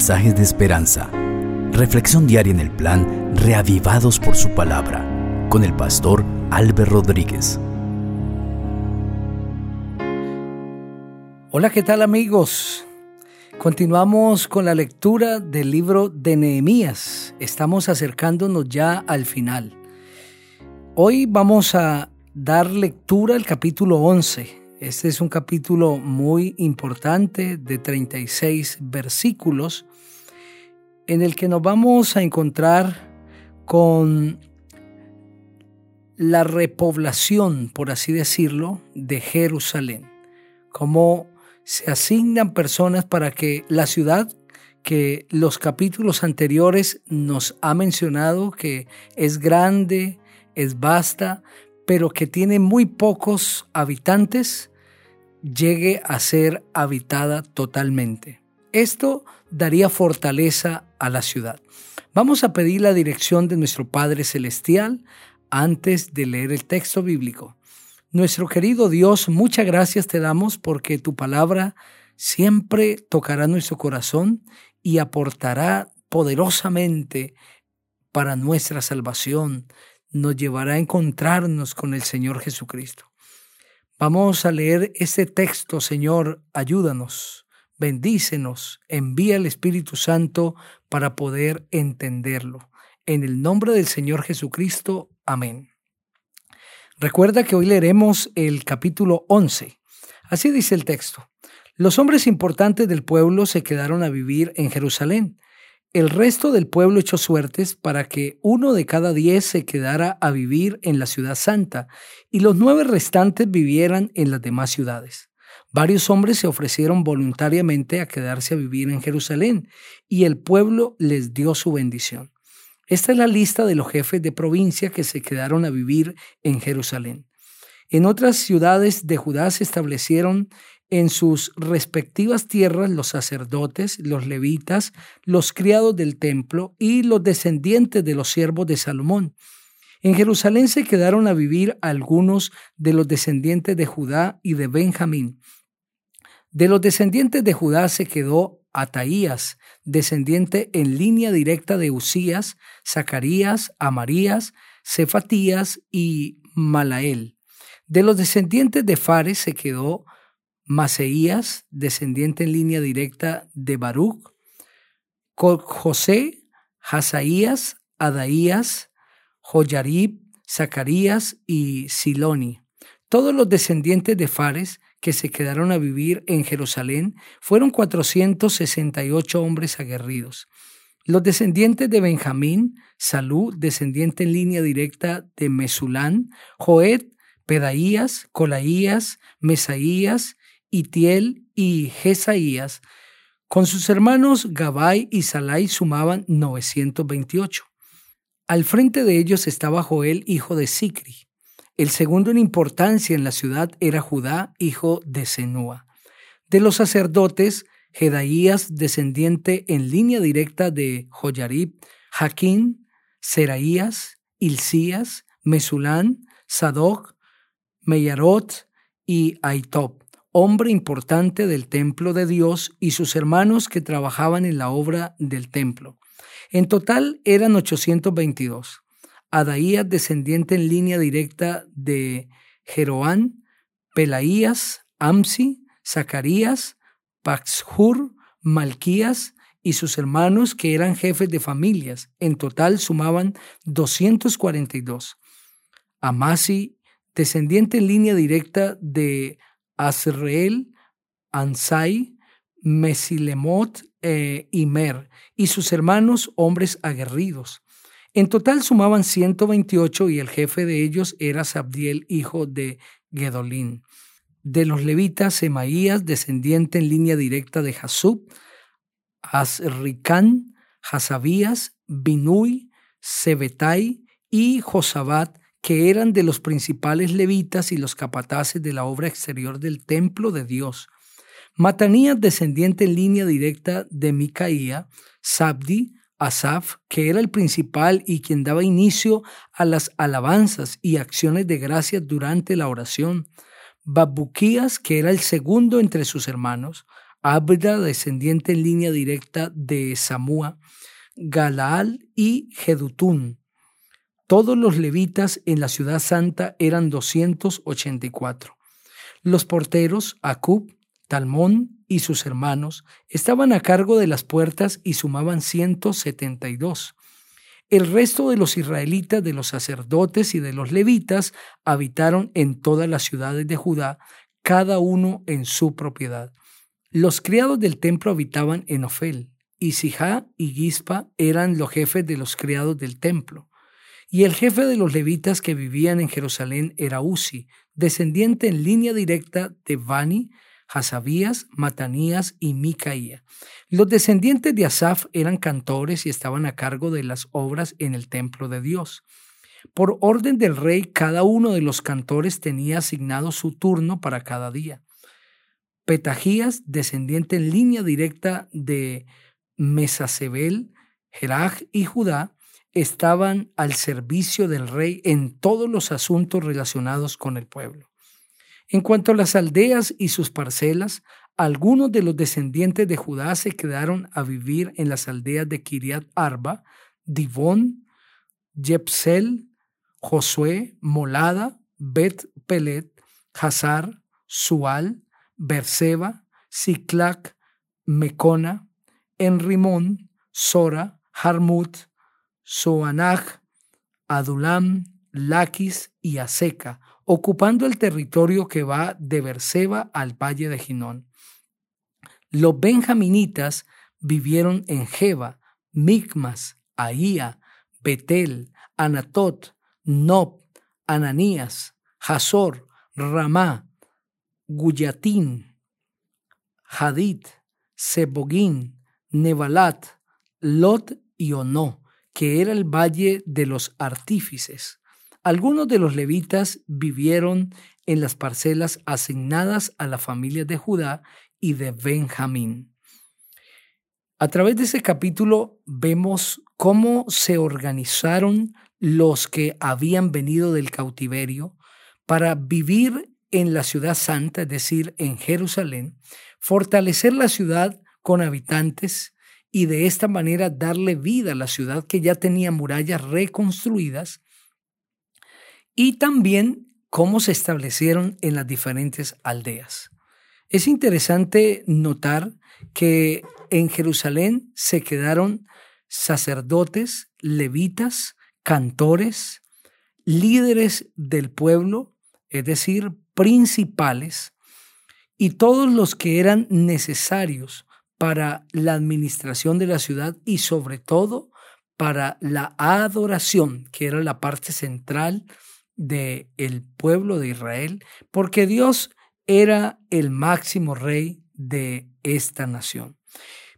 mensajes de esperanza. Reflexión diaria en el plan Reavivados por su palabra con el pastor Álvaro Rodríguez. Hola, ¿qué tal amigos? Continuamos con la lectura del libro de Nehemías. Estamos acercándonos ya al final. Hoy vamos a dar lectura al capítulo 11 este es un capítulo muy importante de 36 versículos en el que nos vamos a encontrar con la repoblación, por así decirlo, de Jerusalén. Cómo se asignan personas para que la ciudad que los capítulos anteriores nos ha mencionado que es grande, es vasta, pero que tiene muy pocos habitantes, llegue a ser habitada totalmente. Esto daría fortaleza a la ciudad. Vamos a pedir la dirección de nuestro Padre Celestial antes de leer el texto bíblico. Nuestro querido Dios, muchas gracias te damos porque tu palabra siempre tocará nuestro corazón y aportará poderosamente para nuestra salvación, nos llevará a encontrarnos con el Señor Jesucristo. Vamos a leer este texto, Señor, ayúdanos, bendícenos, envía el Espíritu Santo para poder entenderlo. En el nombre del Señor Jesucristo, amén. Recuerda que hoy leeremos el capítulo 11. Así dice el texto. Los hombres importantes del pueblo se quedaron a vivir en Jerusalén el resto del pueblo echó suertes para que uno de cada diez se quedara a vivir en la ciudad santa y los nueve restantes vivieran en las demás ciudades. Varios hombres se ofrecieron voluntariamente a quedarse a vivir en Jerusalén y el pueblo les dio su bendición. Esta es la lista de los jefes de provincia que se quedaron a vivir en Jerusalén. En otras ciudades de Judá se establecieron en sus respectivas tierras los sacerdotes, los levitas, los criados del templo y los descendientes de los siervos de Salomón. En Jerusalén se quedaron a vivir algunos de los descendientes de Judá y de Benjamín. De los descendientes de Judá se quedó Ataías, descendiente en línea directa de Usías, Zacarías, Amarías, Cefatías y Malael. De los descendientes de Fares se quedó Maseías, descendiente en línea directa de Baruch, José, Hazaías, Adaías, Joyarib, Zacarías y Siloni. Todos los descendientes de Fares que se quedaron a vivir en Jerusalén fueron 468 hombres aguerridos. Los descendientes de Benjamín, Salú, descendiente en línea directa de Mesulán, Joed, Pedaías, Colaías, Mesaías, Itiel y Jesaías, con sus hermanos Gabai y Salai sumaban 928. Al frente de ellos estaba Joel, hijo de Sicri. El segundo en importancia en la ciudad era Judá, hijo de Senúa. De los sacerdotes, Jedaías, descendiente en línea directa de Joyarib, Jaquín, Seraías, Ilcías, Mesulán, Sadoc, Meyarot y Aitob hombre importante del templo de Dios y sus hermanos que trabajaban en la obra del templo. En total eran 822. Adaías, descendiente en línea directa de Jeroán, Pelaías, Amsi, Zacarías, Paxhur, Malquías y sus hermanos que eran jefes de familias. En total sumaban 242. Amasi, descendiente en línea directa de Azreel, Ansai, Mesilemot e Imer, y sus hermanos hombres aguerridos. En total sumaban 128 y el jefe de ellos era Sabdiel, hijo de Gedolín. De los levitas, Semaías, descendiente en línea directa de Jasub, Azricán, Hasabías, Binui, Sebetai y Josabat, que eran de los principales levitas y los capataces de la obra exterior del templo de Dios. Matanías, descendiente en línea directa de Micaía, Sabdi, Asaf, que era el principal y quien daba inicio a las alabanzas y acciones de gracias durante la oración. Babuquías, que era el segundo entre sus hermanos. Abda, descendiente en línea directa de Samúa, Galaal y Jedutún. Todos los levitas en la ciudad santa eran 284. Los porteros, Acub, Talmón y sus hermanos, estaban a cargo de las puertas y sumaban 172. El resto de los israelitas, de los sacerdotes y de los levitas habitaron en todas las ciudades de Judá, cada uno en su propiedad. Los criados del templo habitaban en Ofel, y Sijá y Gispa eran los jefes de los criados del templo. Y el jefe de los levitas que vivían en Jerusalén era Uzi, descendiente en línea directa de Bani, Hasabías, Matanías y Micaía. Los descendientes de Asaf eran cantores y estaban a cargo de las obras en el templo de Dios. Por orden del rey, cada uno de los cantores tenía asignado su turno para cada día. Petajías, descendiente en línea directa de Mesasebel, Jeraj y Judá, estaban al servicio del rey en todos los asuntos relacionados con el pueblo. En cuanto a las aldeas y sus parcelas, algunos de los descendientes de Judá se quedaron a vivir en las aldeas de Kiriat Arba, Divón, Jepsel, Josué, Molada, Bet Pelet, Hazar, Sual, Berseba, Siclac, Mecona, Enrimón, Sora, Harmut, Soanaj, Adulam, Laquis y Aseca, ocupando el territorio que va de Berseba al valle de Ginón. Los benjaminitas vivieron en Jeba, Micmas, Ahía, Betel, Anatot, Nob, Ananías, Hazor, Ramá, Guyatín, Hadid, Sebogín, Nebalat, Lot y Ono, que era el valle de los artífices. Algunos de los levitas vivieron en las parcelas asignadas a la familia de Judá y de Benjamín. A través de ese capítulo vemos cómo se organizaron los que habían venido del cautiverio para vivir en la ciudad santa, es decir, en Jerusalén, fortalecer la ciudad con habitantes y de esta manera darle vida a la ciudad que ya tenía murallas reconstruidas y también cómo se establecieron en las diferentes aldeas. Es interesante notar que en Jerusalén se quedaron sacerdotes, levitas, cantores, líderes del pueblo, es decir, principales, y todos los que eran necesarios para la administración de la ciudad y sobre todo para la adoración, que era la parte central del el pueblo de Israel, porque Dios era el máximo rey de esta nación.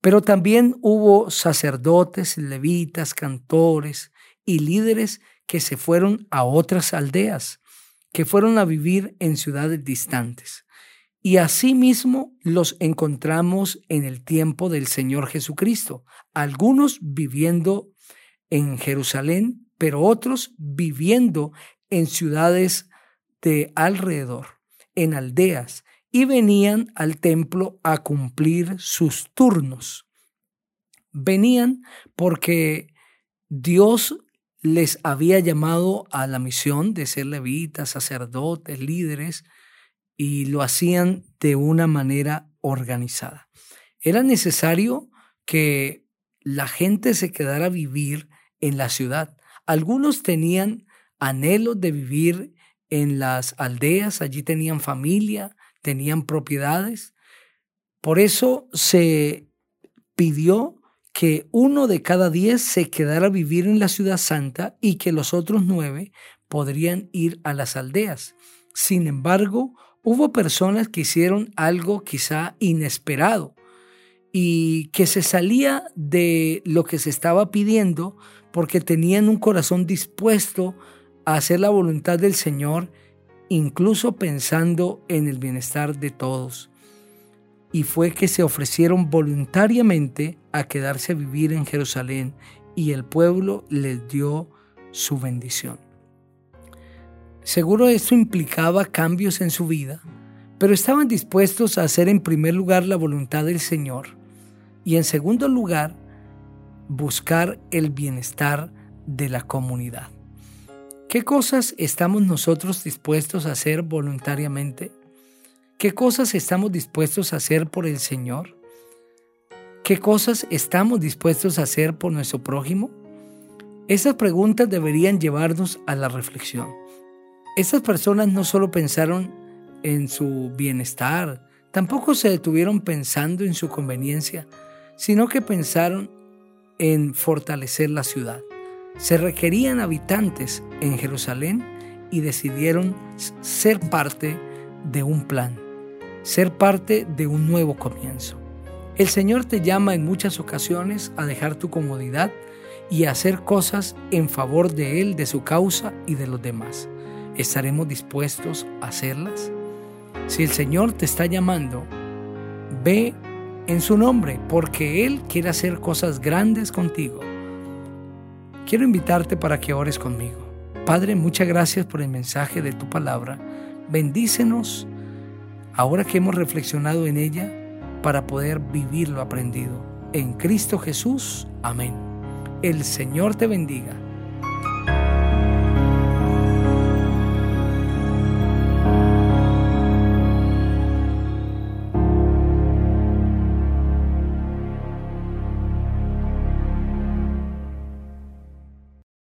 Pero también hubo sacerdotes, levitas, cantores y líderes que se fueron a otras aldeas, que fueron a vivir en ciudades distantes. Y asimismo los encontramos en el tiempo del Señor Jesucristo, algunos viviendo en Jerusalén, pero otros viviendo en ciudades de alrededor en aldeas y venían al templo a cumplir sus turnos. Venían porque Dios les había llamado a la misión de ser levitas, sacerdotes, líderes, y lo hacían de una manera organizada. Era necesario que la gente se quedara a vivir en la ciudad. Algunos tenían anhelos de vivir en las aldeas, allí tenían familia, tenían propiedades. Por eso se pidió que uno de cada diez se quedara a vivir en la ciudad santa y que los otros nueve podrían ir a las aldeas. Sin embargo, hubo personas que hicieron algo quizá inesperado y que se salía de lo que se estaba pidiendo porque tenían un corazón dispuesto a hacer la voluntad del Señor, incluso pensando en el bienestar de todos. Y fue que se ofrecieron voluntariamente a quedarse a vivir en Jerusalén y el pueblo les dio su bendición. Seguro esto implicaba cambios en su vida, pero estaban dispuestos a hacer en primer lugar la voluntad del Señor y en segundo lugar buscar el bienestar de la comunidad. ¿Qué cosas estamos nosotros dispuestos a hacer voluntariamente? ¿Qué cosas estamos dispuestos a hacer por el Señor? ¿Qué cosas estamos dispuestos a hacer por nuestro prójimo? Esas preguntas deberían llevarnos a la reflexión. Esas personas no solo pensaron en su bienestar, tampoco se detuvieron pensando en su conveniencia, sino que pensaron en fortalecer la ciudad. Se requerían habitantes en Jerusalén y decidieron ser parte de un plan, ser parte de un nuevo comienzo. El Señor te llama en muchas ocasiones a dejar tu comodidad y a hacer cosas en favor de Él, de su causa y de los demás. ¿Estaremos dispuestos a hacerlas? Si el Señor te está llamando, ve en su nombre, porque Él quiere hacer cosas grandes contigo. Quiero invitarte para que ores conmigo. Padre, muchas gracias por el mensaje de tu palabra. Bendícenos ahora que hemos reflexionado en ella para poder vivir lo aprendido. En Cristo Jesús. Amén. El Señor te bendiga.